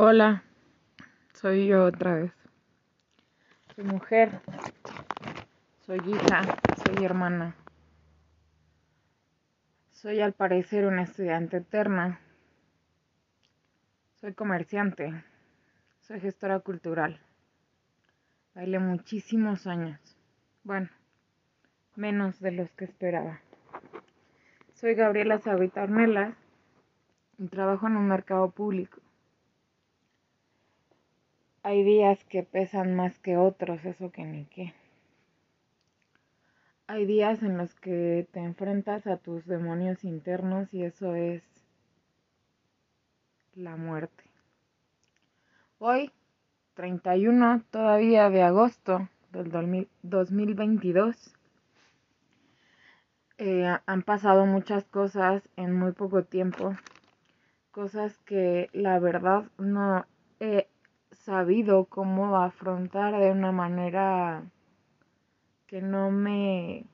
Hola, soy yo otra vez. Soy mujer, soy hija, soy hermana. Soy al parecer una estudiante eterna. Soy comerciante. Soy gestora cultural. Bailé muchísimos años. Bueno, menos de los que esperaba. Soy Gabriela Sabita Ornelas y trabajo en un mercado público. Hay días que pesan más que otros, eso que ni qué. Hay días en los que te enfrentas a tus demonios internos y eso es la muerte. Hoy, 31 todavía de agosto del 2022, eh, han pasado muchas cosas en muy poco tiempo, cosas que la verdad no he sabido cómo afrontar de una manera que no me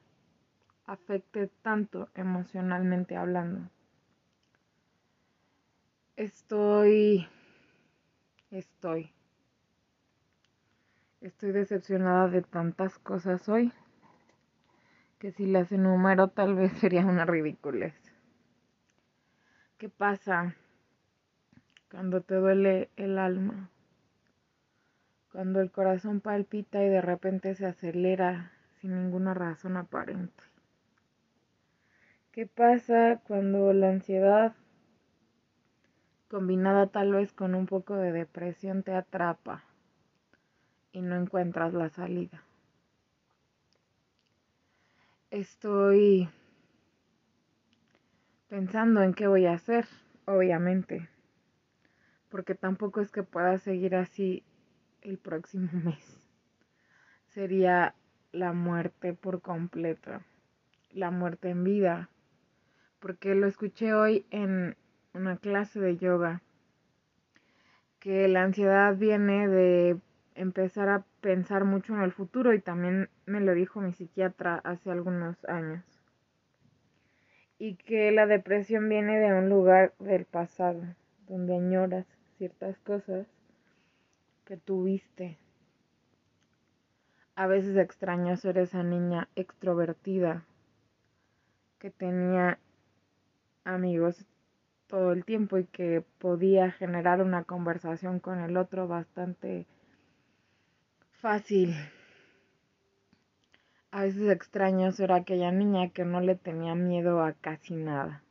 afecte tanto emocionalmente hablando. Estoy, estoy, estoy decepcionada de tantas cosas hoy que si las enumero tal vez sería una ridiculez. ¿Qué pasa cuando te duele el alma? Cuando el corazón palpita y de repente se acelera sin ninguna razón aparente. ¿Qué pasa cuando la ansiedad, combinada tal vez con un poco de depresión, te atrapa y no encuentras la salida? Estoy pensando en qué voy a hacer, obviamente, porque tampoco es que pueda seguir así el próximo mes. Sería la muerte por completo, la muerte en vida, porque lo escuché hoy en una clase de yoga, que la ansiedad viene de empezar a pensar mucho en el futuro y también me lo dijo mi psiquiatra hace algunos años. Y que la depresión viene de un lugar del pasado, donde añoras ciertas cosas que tuviste a veces extraño ser esa niña extrovertida que tenía amigos todo el tiempo y que podía generar una conversación con el otro bastante fácil. A veces extraño ser aquella niña que no le tenía miedo a casi nada.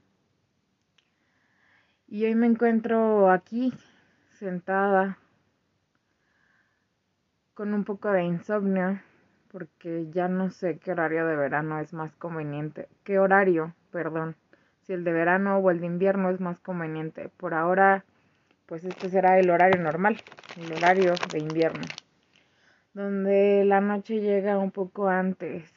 Y hoy me encuentro aquí, sentada, con un poco de insomnio porque ya no sé qué horario de verano es más conveniente. ¿Qué horario? Perdón. Si el de verano o el de invierno es más conveniente. Por ahora, pues este será el horario normal, el horario de invierno, donde la noche llega un poco antes.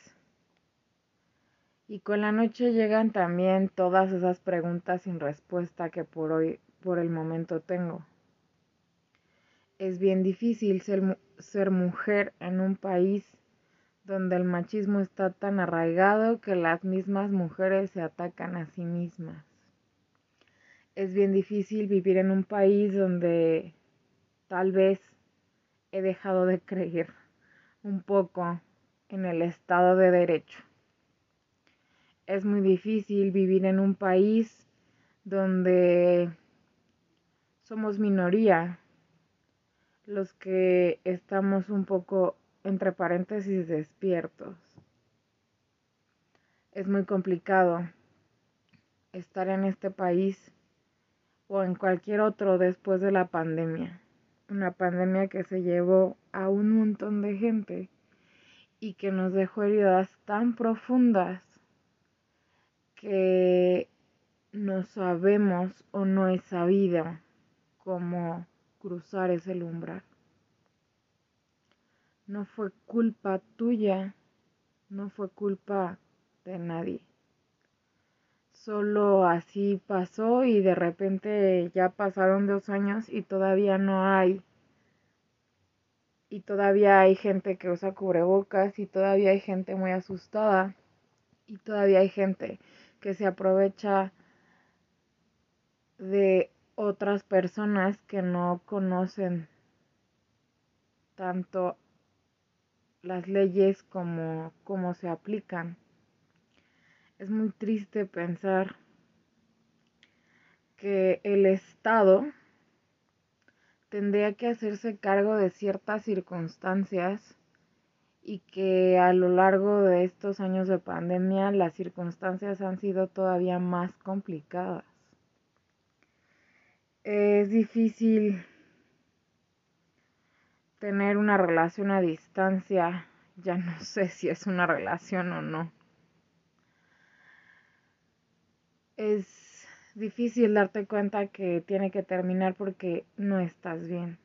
Y con la noche llegan también todas esas preguntas sin respuesta que por hoy, por el momento tengo es bien difícil ser, ser, mujer en un país donde el machismo está tan arraigado que las mismas mujeres se atacan a sí mismas. Es bien difícil vivir en un país donde tal vez he dejado de creer un poco en el Estado de Derecho. Es muy difícil vivir en un país donde somos minoría los que estamos un poco entre paréntesis despiertos. Es muy complicado estar en este país o en cualquier otro después de la pandemia. Una pandemia que se llevó a un montón de gente y que nos dejó heridas tan profundas que no sabemos o no es sabido cómo cruzar ese umbral. No fue culpa tuya, no fue culpa de nadie. Solo así pasó y de repente ya pasaron dos años y todavía no hay. Y todavía hay gente que usa cubrebocas y todavía hay gente muy asustada y todavía hay gente que se aprovecha de otras personas que no conocen tanto las leyes como cómo se aplican. Es muy triste pensar que el Estado tendría que hacerse cargo de ciertas circunstancias y que a lo largo de estos años de pandemia las circunstancias han sido todavía más complicadas. Es difícil tener una relación a distancia, ya no sé si es una relación o no. Es difícil darte cuenta que tiene que terminar porque no estás bien.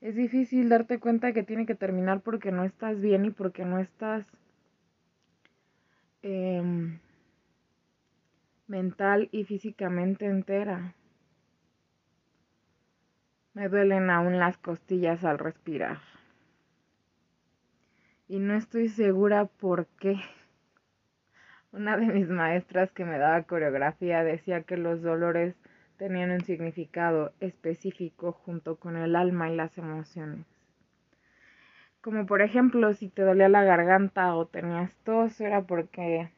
Es difícil darte cuenta que tiene que terminar porque no estás bien y porque no estás em, mental y físicamente entera. Me duelen aún las costillas al respirar. Y no estoy segura por qué. Una de mis maestras que me daba coreografía decía que los dolores tenían un significado específico junto con el alma y las emociones. Como por ejemplo, si te dolía la garganta o tenías tos, era porque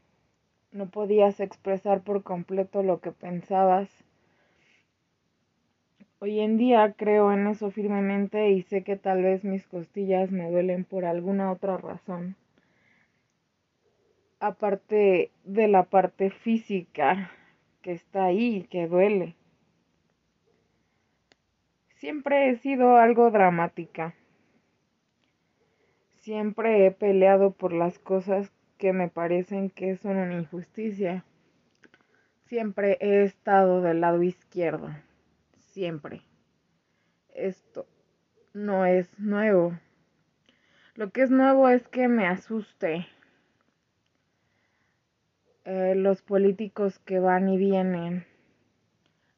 no podías expresar por completo lo que pensabas Hoy en día creo en eso firmemente y sé que tal vez mis costillas me duelen por alguna otra razón. Aparte de la parte física que está ahí, que duele. Siempre he sido algo dramática. Siempre he peleado por las cosas que me parecen que son una injusticia. Siempre he estado del lado izquierdo siempre. Esto no es nuevo. Lo que es nuevo es que me asuste eh, los políticos que van y vienen,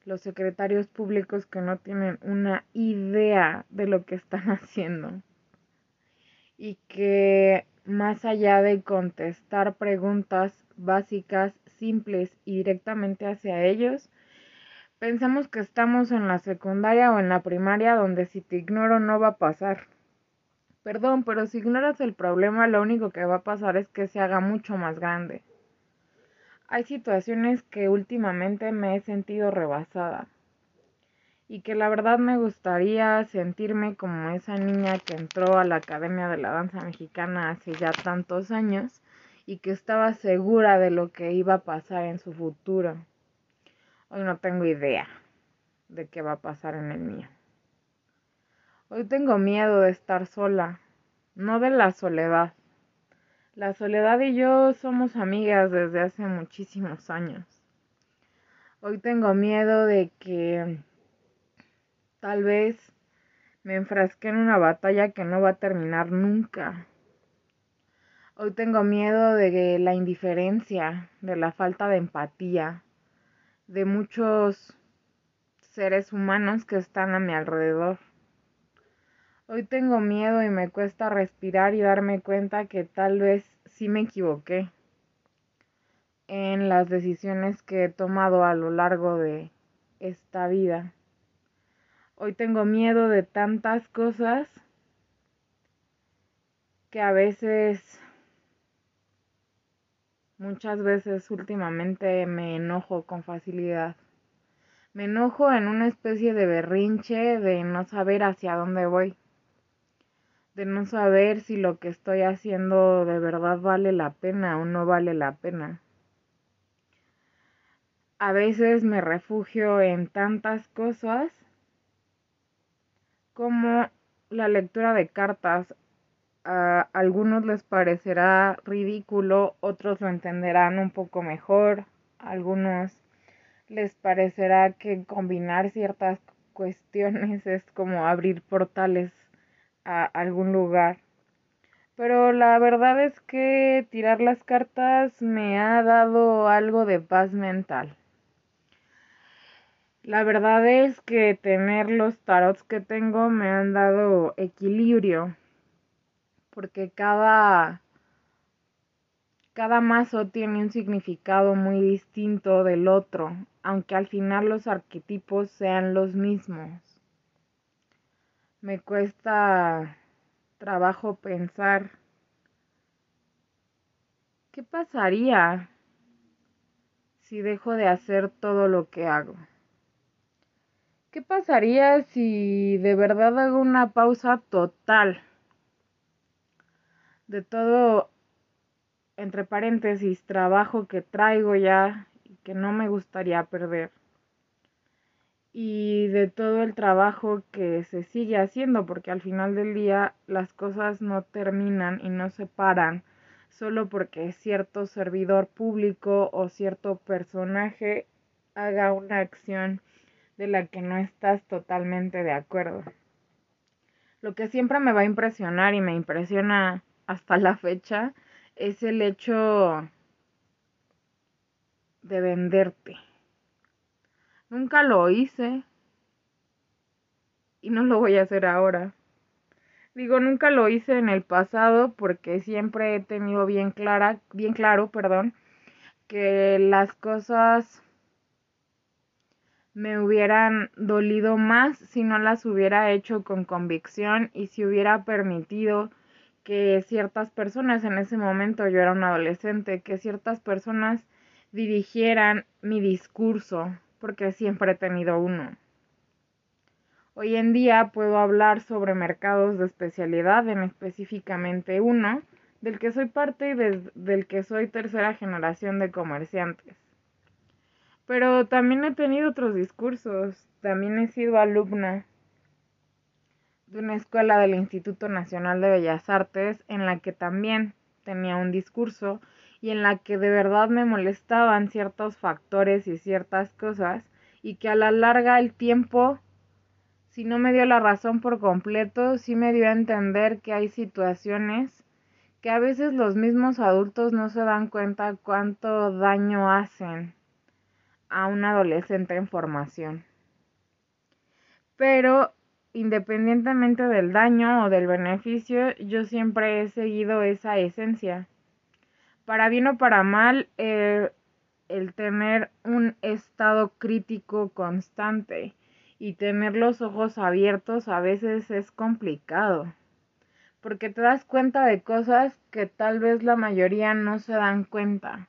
los secretarios públicos que no tienen una idea de lo que están haciendo y que más allá de contestar preguntas básicas, simples y directamente hacia ellos, Pensamos que estamos en la secundaria o en la primaria donde si te ignoro no va a pasar. Perdón, pero si ignoras el problema lo único que va a pasar es que se haga mucho más grande. Hay situaciones que últimamente me he sentido rebasada y que la verdad me gustaría sentirme como esa niña que entró a la Academia de la Danza Mexicana hace ya tantos años y que estaba segura de lo que iba a pasar en su futuro. Hoy no tengo idea de qué va a pasar en el mío. Hoy tengo miedo de estar sola, no de la soledad. La soledad y yo somos amigas desde hace muchísimos años. Hoy tengo miedo de que tal vez me enfrasque en una batalla que no va a terminar nunca. Hoy tengo miedo de la indiferencia, de la falta de empatía, de muchos seres humanos que están a mi alrededor. Hoy tengo miedo y me cuesta respirar y darme cuenta que tal vez sí me equivoqué en las decisiones que he tomado a lo largo de esta vida. Hoy tengo miedo de tantas cosas que a veces Muchas veces últimamente me enojo con facilidad. Me enojo en una especie de berrinche de no saber hacia dónde voy. De no saber si lo que estoy haciendo de verdad vale la pena o no vale la pena. A veces me refugio en tantas cosas como la lectura de cartas a algunos les parecerá ridículo, otros lo entenderán un poco mejor, algunos les parecerá que combinar ciertas cuestiones es como abrir portales a algún lugar. Pero la verdad es que tirar las cartas me ha dado algo de paz mental. La verdad es que tener los tarots que tengo me han dado equilibrio porque cada, cada mazo tiene un significado muy distinto del otro aunque al final los arquetipos sean los mismos. Me cuesta trabajo pensar qué pasaría si dejo de hacer todo lo que hago. ¿Qué pasaría si de verdad hago una pausa total de todo, entre paréntesis, trabajo que traigo ya y que no me gustaría perder? Y de todo el trabajo que se sigue haciendo, porque al final del día las cosas no terminan y no se paran solo porque cierto servidor público o cierto personaje haga una acción de la que no estás totalmente de acuerdo. Lo que siempre me va a impresionar y me impresiona hasta la fecha es el hecho de venderte. Nunca lo hice y no lo voy a hacer ahora. Digo, nunca lo hice en el pasado porque siempre he tenido bien clara, bien claro, perdón, que las cosas me hubieran dolido más si no las hubiera hecho con convicción y si hubiera permitido que ciertas personas en ese momento, yo era un adolescente, que ciertas personas dirigieran mi discurso, porque siempre he tenido uno. Hoy en día puedo hablar sobre mercados de especialidad, en específicamente uno, del que soy parte y del que soy tercera generación de comerciantes. Pero también he tenido otros discursos. También he sido alumna de una escuela del Instituto Nacional de Bellas Artes en la que también tenía un discurso y en la que de verdad me molestaban ciertos factores y ciertas cosas y que a la larga el tiempo, si no me dio la razón por completo, sí me dio a entender que hay situaciones que a veces los mismos adultos no se dan cuenta cuánto daño hacen a un adolescente en formación. Pero independientemente del daño o del beneficio, yo siempre he seguido esa esencia. Para bien o para mal, el, el tener un estado crítico constante y tener los ojos abiertos a veces es complicado, porque te das cuenta de cosas que tal vez la mayoría no se dan cuenta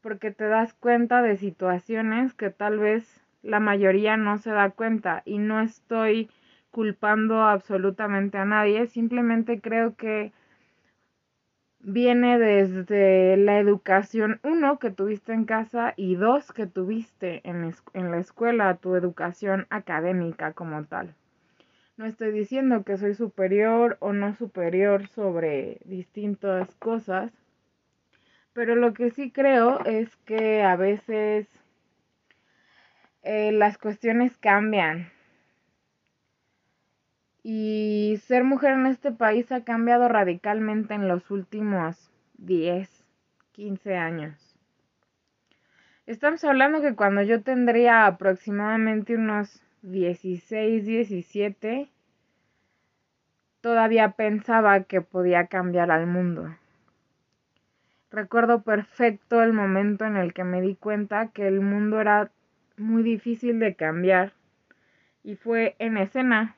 porque te das cuenta de situaciones que tal vez la mayoría no se da cuenta y no estoy culpando absolutamente a nadie, simplemente creo que viene desde la educación, uno, que tuviste en casa y dos, que tuviste en, en la escuela, tu educación académica como tal. No estoy diciendo que soy superior o no superior sobre distintas cosas, pero lo que sí creo es que a veces eh, las cuestiones cambian. Y ser mujer en este país ha cambiado radicalmente en los últimos 10, 15 años. Estamos hablando que cuando yo tendría aproximadamente unos 16, 17, todavía pensaba que podía cambiar al mundo. Recuerdo perfecto el momento en el que me di cuenta que el mundo era muy difícil de cambiar y fue en escena,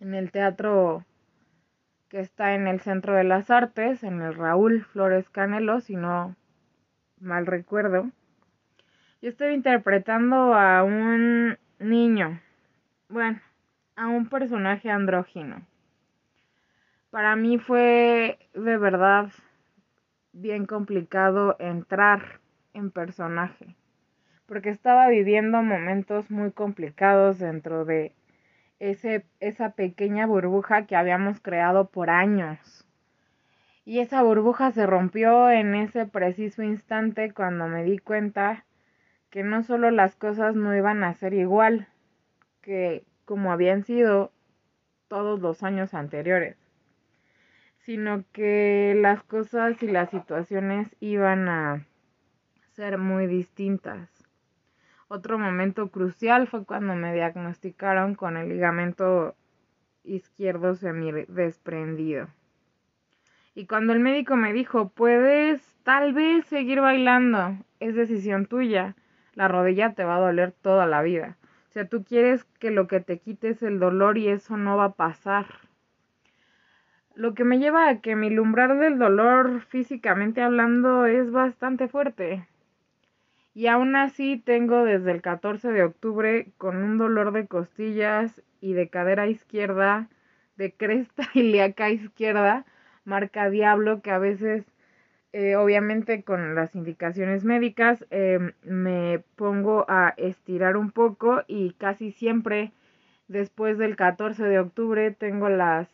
en el teatro que está en el Centro de las Artes, en el Raúl Flores Canelo, si no mal recuerdo. Yo estoy interpretando a un niño, bueno, a un personaje andrógino. Para mí fue de verdad bien complicado entrar en personaje, porque estaba viviendo momentos muy complicados dentro de ese, esa pequeña burbuja que habíamos creado por años. Y esa burbuja se rompió en ese preciso instante cuando me di cuenta que no solo las cosas no iban a ser igual que como habían sido todos los años anteriores, sino que las cosas y las situaciones iban a ser muy distintas. Otro momento crucial fue cuando me diagnosticaron con el ligamento izquierdo semi desprendido. Y cuando el médico me dijo, puedes tal vez seguir bailando, es decisión tuya. la rodilla te va a doler toda la vida. O sea, tú quieres que lo que te quite es el dolor y eso no va a pasar. Lo que me lleva a que mi umbral del dolor físicamente hablando es bastante fuerte. Y aún así tengo desde el 14 de octubre con un dolor de costillas y de cadera izquierda, de cresta ilíaca izquierda, marca diablo, que a veces, eh, obviamente con las indicaciones médicas, em, me pongo a estirar un poco y casi siempre después del 14 de octubre tengo las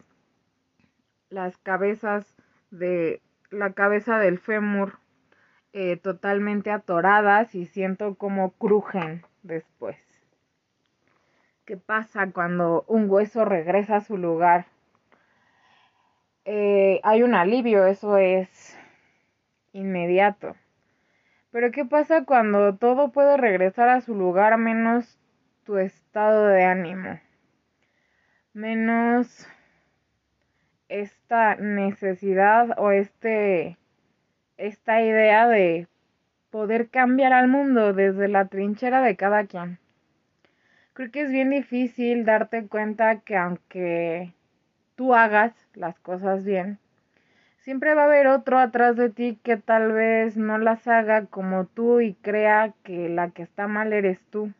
las cabezas de la cabeza del fémur eh, totalmente atoradas y siento como crujen después. ¿Qué pasa cuando un hueso regresa a su lugar? Eh, hay un alivio, eso es inmediato. Pero ¿qué pasa cuando todo puede regresar a su lugar menos tu estado de ánimo? Menos esta necesidad o este esta idea de poder cambiar al mundo desde la trinchera de cada quien. Creo que es bien difícil darte cuenta que aunque tú hagas las cosas bien, siempre va a haber otro atrás de ti que tal vez no las haga como tú y crea que la que está mal eres tú.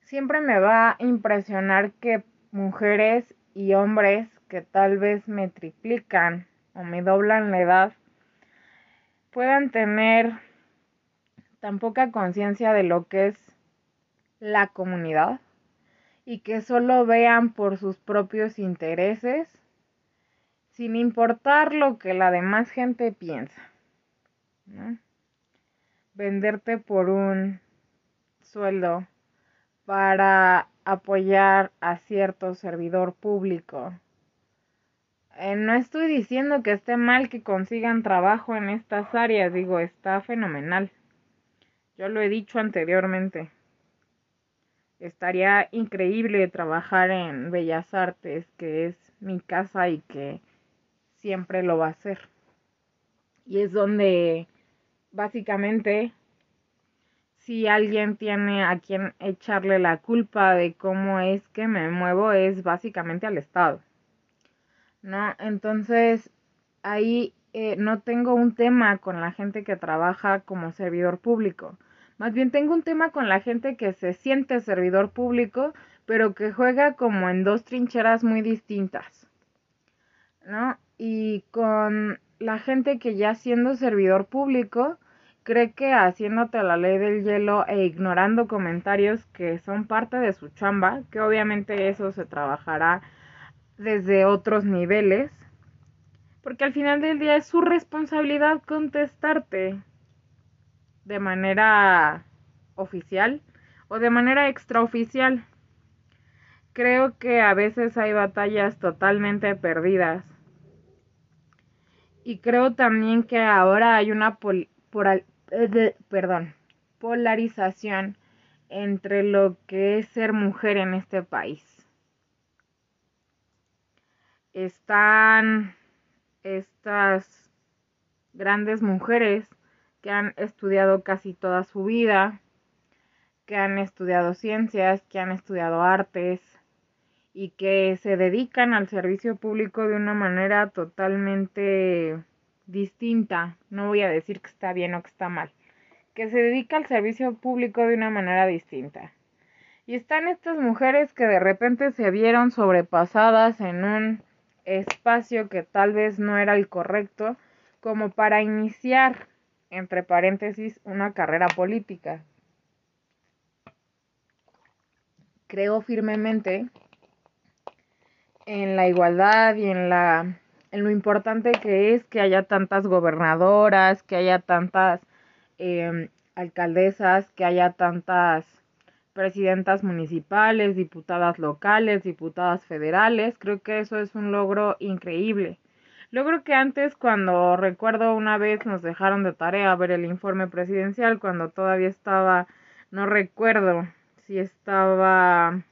Siempre me va a impresionar que mujeres y hombres que tal vez me triplican o me doblan la edad puedan tener tan poca conciencia de lo que es la comunidad y que solo vean por sus propios intereses sin importar lo que la demás gente piensa. Venderte por un sueldo para apoyar a cierto servidor público eh, no estoy diciendo que esté mal que consigan trabajo en estas áreas, digo, está fenomenal. Yo lo he dicho anteriormente. Estaría increíble trabajar en Bellas Artes, que es mi casa y que siempre lo va a hacer. Y es donde básicamente si alguien tiene a quien echarle la culpa de cómo es que me muevo es básicamente al Estado. ¿No? Entonces, ahí eh, no tengo un tema con la gente que trabaja como servidor público. Más bien tengo un tema con la gente que se siente servidor público, pero que juega como en dos trincheras muy distintas. ¿No? Y con la gente que ya siendo servidor público cree que haciéndote la ley del hielo e ignorando comentarios que son parte de su chamba, que obviamente eso se trabajará desde otros niveles, porque al final del día es su responsabilidad contestarte de manera oficial o de manera extraoficial. Creo que a veces hay batallas totalmente perdidas. Y creo también que ahora hay una eh, polarización entre lo que es ser mujer en este país están estas grandes mujeres que han estudiado casi toda su vida, que han estudiado ciencias, que han estudiado artes y que se dedican al servicio público de una manera totalmente distinta. No voy a decir que está bien o que está mal. Que se dedica al servicio público de una manera distinta. Y están estas mujeres que de repente se vieron sobrepasadas en un espacio que tal vez no era el correcto como para iniciar, entre paréntesis, una carrera política. Creo firmemente en la igualdad y en la en lo importante que es que haya tantas gobernadoras, que haya tantas eh, alcaldesas, que haya tantas presidentas municipales, diputadas locales, diputadas federales. Creo que eso es un logro increíble. Logro que antes, cuando recuerdo una vez nos dejaron de tarea ver el informe presidencial, cuando todavía estaba, no recuerdo si estaba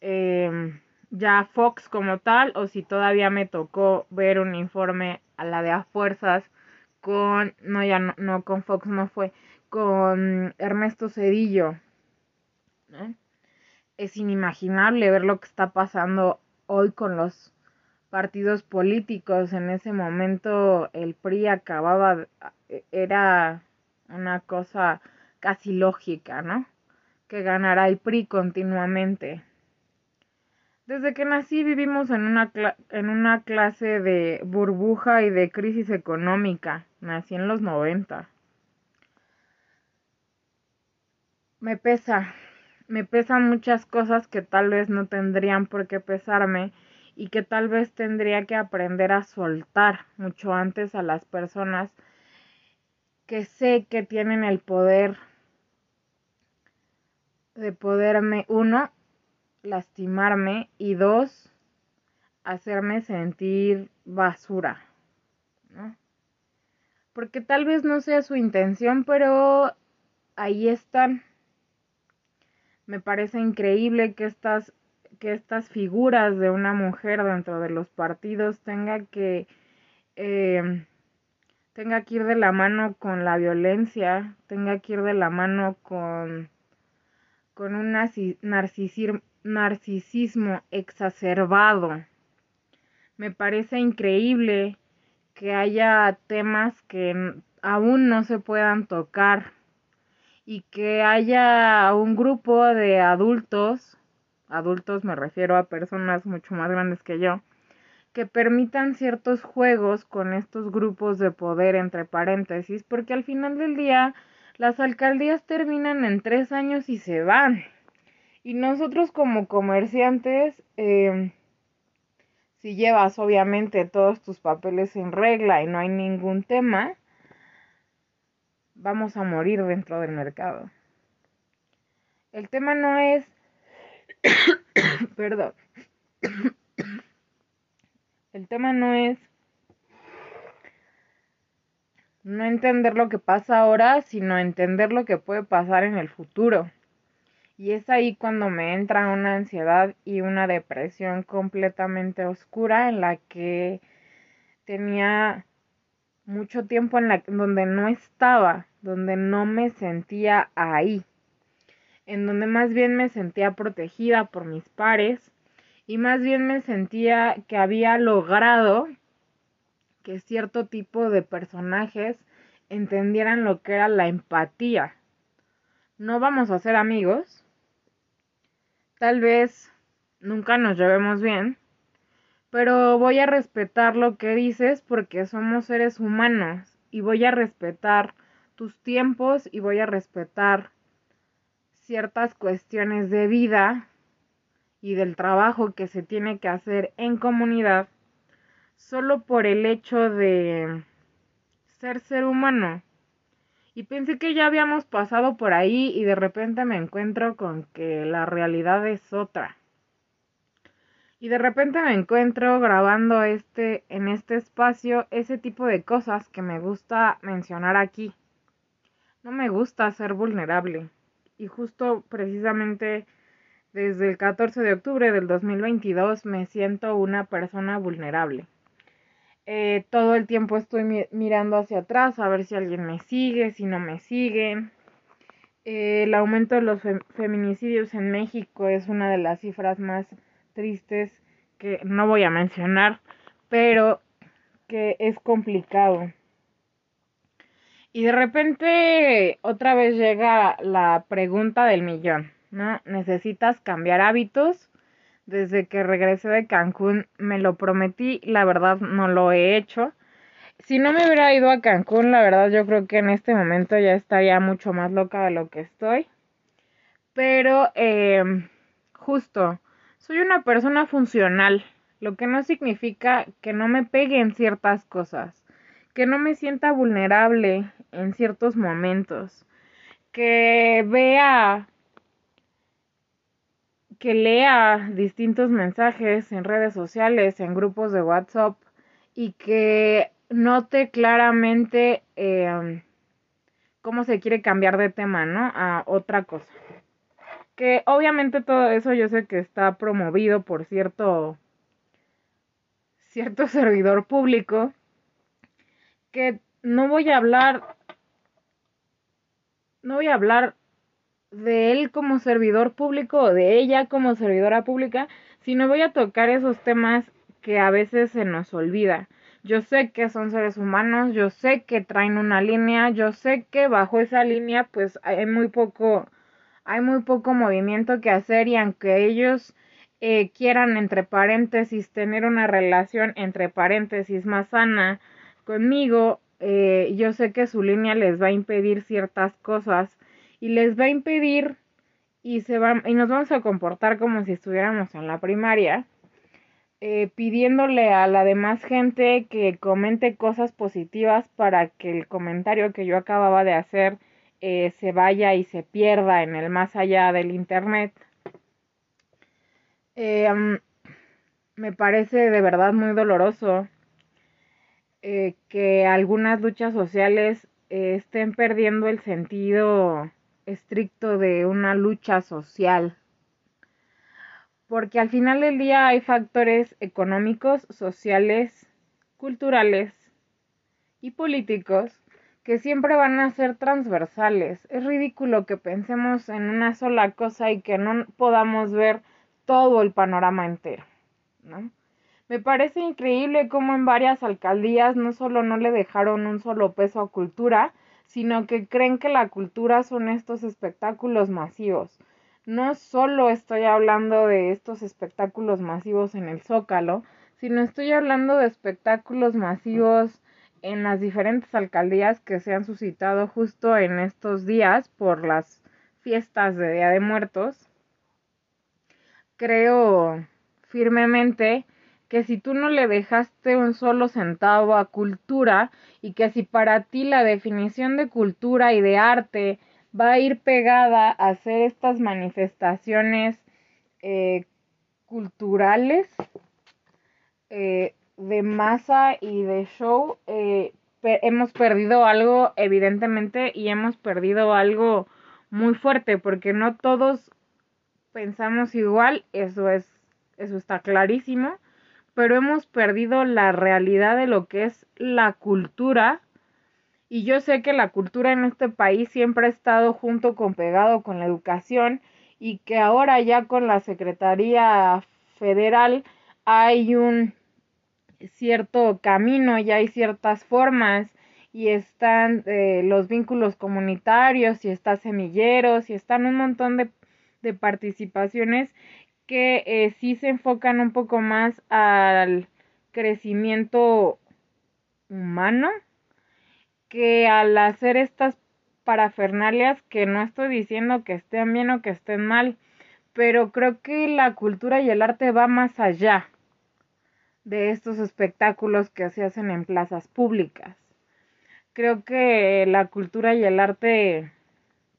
em, ya Fox como tal o si todavía me tocó ver un informe a la de a fuerzas con, no ya no, no con Fox no fue, con Ernesto Cedillo. Es inimaginable ver lo que está pasando hoy con los partidos políticos. En ese momento el PRI acababa, era una cosa casi lógica, ¿no? Que ganará el PRI continuamente. Desde que nací vivimos en una, en una clase de burbuja y de crisis económica. Nací en los 90. Me pesa, me pesan muchas cosas que tal vez no tendrían por qué pesarme y que tal vez tendría que aprender a soltar mucho antes a las personas que sé que tienen el poder de poderme, uno, lastimarme y dos, hacerme sentir basura, ¿no? Porque tal vez no sea su intención, pero ahí están. Me parece increíble que estas, que estas figuras de una mujer dentro de los partidos tenga que eh, tenga que ir de la mano con la violencia, tenga que ir de la mano con, con un narcisismo exacerbado. Me parece increíble que haya temas que aún no se puedan tocar y que haya un grupo de adultos, adultos me refiero a personas mucho más grandes que yo, que permitan ciertos juegos con estos grupos de poder entre paréntesis, porque al final del día las alcaldías terminan en tres años y se van. Y nosotros como comerciantes, em, si llevas obviamente todos tus papeles en regla y no hay ningún tema, vamos a morir dentro del mercado. El tema no es, perdón, el tema no es no entender lo que pasa ahora, sino entender lo que puede pasar en el futuro. Y es ahí cuando me entra una ansiedad y una depresión completamente oscura en la que tenía mucho tiempo en la donde no estaba, donde no me sentía ahí, en donde más bien me sentía protegida por mis pares, y más bien me sentía que había logrado que cierto tipo de personajes entendieran lo que era la empatía. No vamos a ser amigos. Tal vez nunca nos llevemos bien. Pero voy a respetar lo que dices porque somos seres humanos. Y voy a respetar tus tiempos y voy a respetar ciertas cuestiones de vida y del trabajo que se tiene que hacer en comunidad solo por el hecho de ser ser humano. Y pensé que ya habíamos pasado por ahí y de repente me encuentro con que la realidad es otra. Y de repente me encuentro grabando este en este espacio ese tipo de cosas que me gusta mencionar aquí. No me gusta ser vulnerable. Y justo precisamente desde el 14 de octubre del 2022 me siento una persona vulnerable. Eh, todo el tiempo estoy mirando hacia atrás a ver si alguien me sigue, si no me siguen. Eh, el aumento de los feminicidios en México es una de las cifras más tristes que no voy a mencionar, pero que es complicado. Y de repente otra vez llega la pregunta del millón. ¿no? Necesitas cambiar hábitos. Desde que regresé de Cancún me lo prometí, la verdad no lo he hecho. Si no me hubiera ido a Cancún, la verdad yo creo que en este momento ya estaría mucho más loca de lo que estoy. Pero, eh, justo, soy una persona funcional, lo que no significa que no me peguen ciertas cosas, que no me sienta vulnerable en ciertos momentos, que vea que lea distintos mensajes en redes sociales, en grupos de WhatsApp y que note claramente eh, cómo se quiere cambiar de tema, ¿no? A otra cosa. Que obviamente todo eso yo sé que está promovido por cierto cierto servidor público que no voy a hablar no voy a hablar de él como servidor público o de ella como servidora pública, sino voy a tocar esos temas que a veces se nos olvida. Yo sé que son seres humanos, yo sé que traen una línea, yo sé que bajo esa línea pues hay muy poco, hay muy poco movimiento que hacer y aunque ellos eh, quieran entre paréntesis tener una relación entre paréntesis más sana conmigo, eh, yo sé que su línea les va a impedir ciertas cosas y les va a impedir y, se va, y nos vamos a comportar como si estuviéramos en la primaria, eh, pidiéndole a la demás gente que comente cosas positivas para que el comentario que yo acababa de hacer eh, se vaya y se pierda en el más allá del internet. Eh, me parece de verdad muy doloroso que algunas luchas sociales estén perdiendo el sentido estricto de una lucha social. Porque al final del día hay factores económicos, sociales, culturales y políticos que siempre van a ser transversales. Es ridículo que pensemos en una sola cosa y que no podamos ver todo el panorama entero, ¿no? Me parece increíble cómo en varias alcaldías no solo no le dejaron un solo peso a cultura, sino que creen que la cultura son estos espectáculos masivos. No solo estoy hablando de estos espectáculos masivos en el Zócalo, sino estoy hablando de espectáculos masivos en las diferentes alcaldías que se han suscitado justo en estos días por las fiestas de Día de Muertos. Creo firmemente que si tú no le dejaste un solo centavo a cultura y que si para ti la definición de cultura y de arte va a ir pegada a hacer estas manifestaciones eh, culturales eh, de masa y de show, eh, hemos perdido algo evidentemente y hemos perdido algo muy fuerte porque no todos pensamos igual, eso es, eso está clarísimo pero hemos perdido la realidad de lo que es la cultura. Y yo sé que la cultura en este país siempre ha estado junto con pegado con la educación y que ahora ya con la Secretaría Federal hay un cierto camino, ya hay ciertas formas y están eh, los vínculos comunitarios y está semilleros y están un montón de, de participaciones que eh, sí se enfocan un poco más al crecimiento humano que al hacer estas parafernalias que no estoy diciendo que estén bien o que estén mal, pero creo que la cultura y el arte va más allá de estos espectáculos que se hacen en plazas públicas. Creo que la cultura y el arte,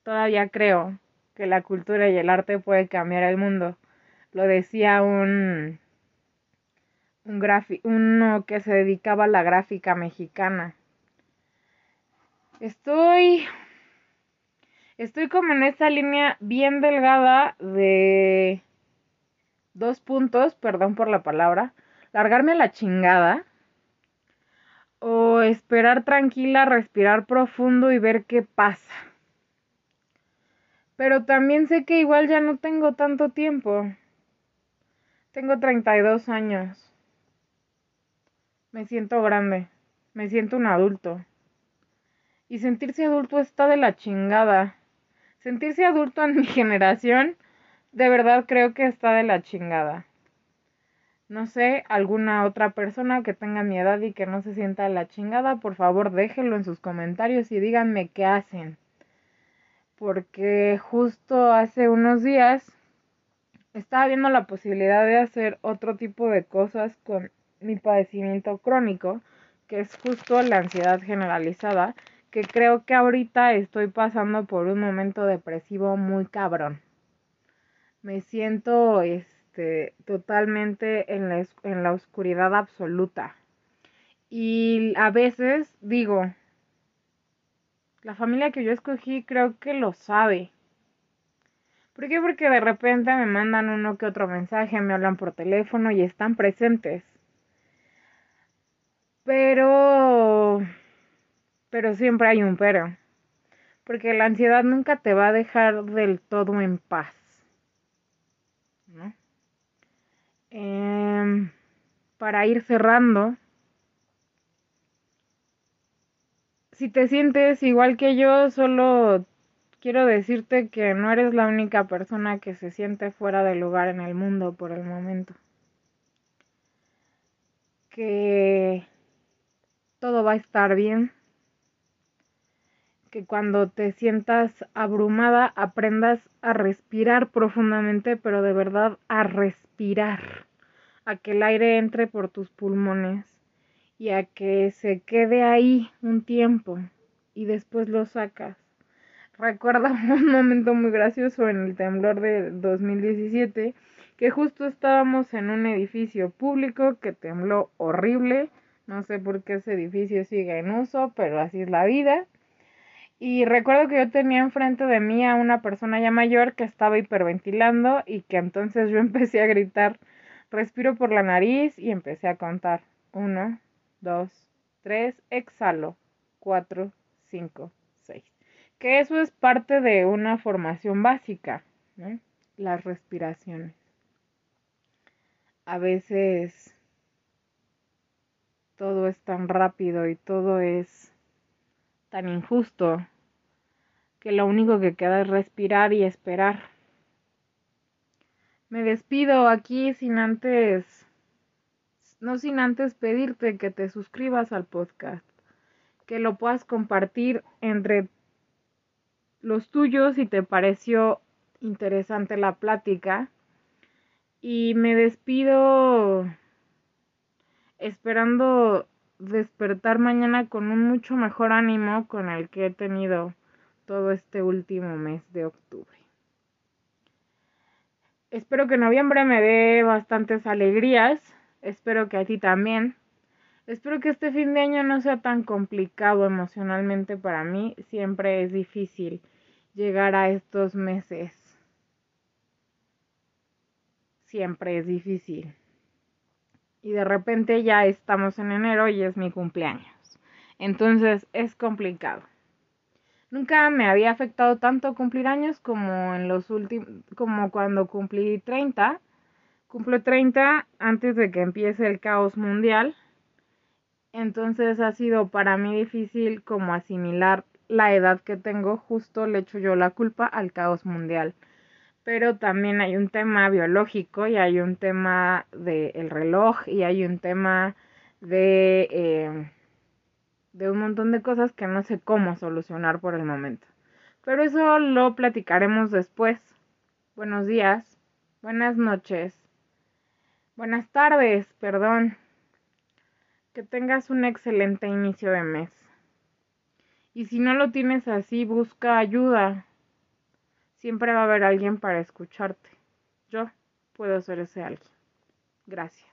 todavía creo que la cultura y el arte puede cambiar el mundo lo decía un, un uno que se dedicaba a la gráfica mexicana. Estoy estoy como en esta línea bien delgada de dos puntos, perdón por la palabra, largarme a la chingada o esperar tranquila, respirar profundo y ver qué pasa. Pero también sé que igual ya no tengo tanto tiempo. Tengo 32 años. Me siento grande. Me siento un adulto. Y sentirse adulto está de la chingada. Sentirse adulto en mi generación, de verdad creo que está de la chingada. No sé, alguna otra persona que tenga mi edad y que no se sienta la chingada, por favor déjenlo en sus comentarios y díganme qué hacen. Porque justo hace unos días estaba viendo la posibilidad de hacer otro tipo de cosas con mi padecimiento crónico, que es justo la ansiedad generalizada, que creo que ahorita estoy pasando por un momento depresivo muy cabrón. Me siento este totalmente en la, en la oscuridad absoluta. Y a veces digo, la familia que yo escogí creo que lo sabe ¿Por qué? Porque de repente me mandan uno que otro mensaje, me hablan por teléfono y están presentes. Pero... Pero siempre hay un pero. porque la ansiedad nunca te va a dejar del todo en paz. ¿no? Em, para ir cerrando, si te sientes igual que yo, solo quiero decirte que no eres la única persona que se siente fuera de lugar en el mundo por el momento. Que todo va a estar bien. Que cuando te sientas abrumada aprendas a respirar profundamente, pero de verdad a respirar. A que el aire entre por tus pulmones y a que se quede ahí un tiempo y después lo sacas. Recuerda un momento muy gracioso en el temblor de 2017 que justo estábamos en un edificio público que tembló horrible. No sé por qué ese edificio sigue en uso, pero así es la vida. Y recuerdo que yo tenía enfrente de mí a una persona ya mayor que estaba hiperventilando y que entonces yo empecé a gritar, respiro por la nariz y empecé a contar. Uno, 2, 3, exhalo, 4, 5, 6. Que eso es parte de una formación básica, ¿no? Las respiraciones. A veces todo es tan rápido y todo es tan injusto que lo único que queda es respirar y esperar. Me despido aquí sin antes no sin antes pedirte que te suscribas al podcast, que lo puedas compartir entre los tuyos si te pareció interesante la plática. Y me despido esperando despertar mañana con un mucho mejor ánimo con el que he tenido todo este último mes de octubre. Espero que noviembre me dé bastantes alegrías Espero que a ti también. Espero que este fin de año no sea tan complicado emocionalmente para mí. Siempre es difícil llegar a estos meses. Siempre es difícil. Y de repente ya estamos en enero y es mi cumpleaños. Entonces es complicado. Nunca me había afectado tanto cumplir años como en los últimos como cuando cumplí 30 Cumplo 30 antes de que empiece el caos mundial. Entonces ha sido para mí difícil como asimilar la edad que tengo. Justo le echo yo la culpa al caos mundial. Pero también hay un tema biológico y hay un tema del reloj y hay un tema de, eh, de un montón de cosas que no sé cómo solucionar por el momento. Pero eso lo platicaremos después. Buenos días, buenas noches Buenas tardes, perdón. Que tengas un excelente inicio de mes. Y si no lo tienes así, busca ayuda. Siempre va a haber alguien para escucharte. Yo puedo ser ese alguien. Gracias.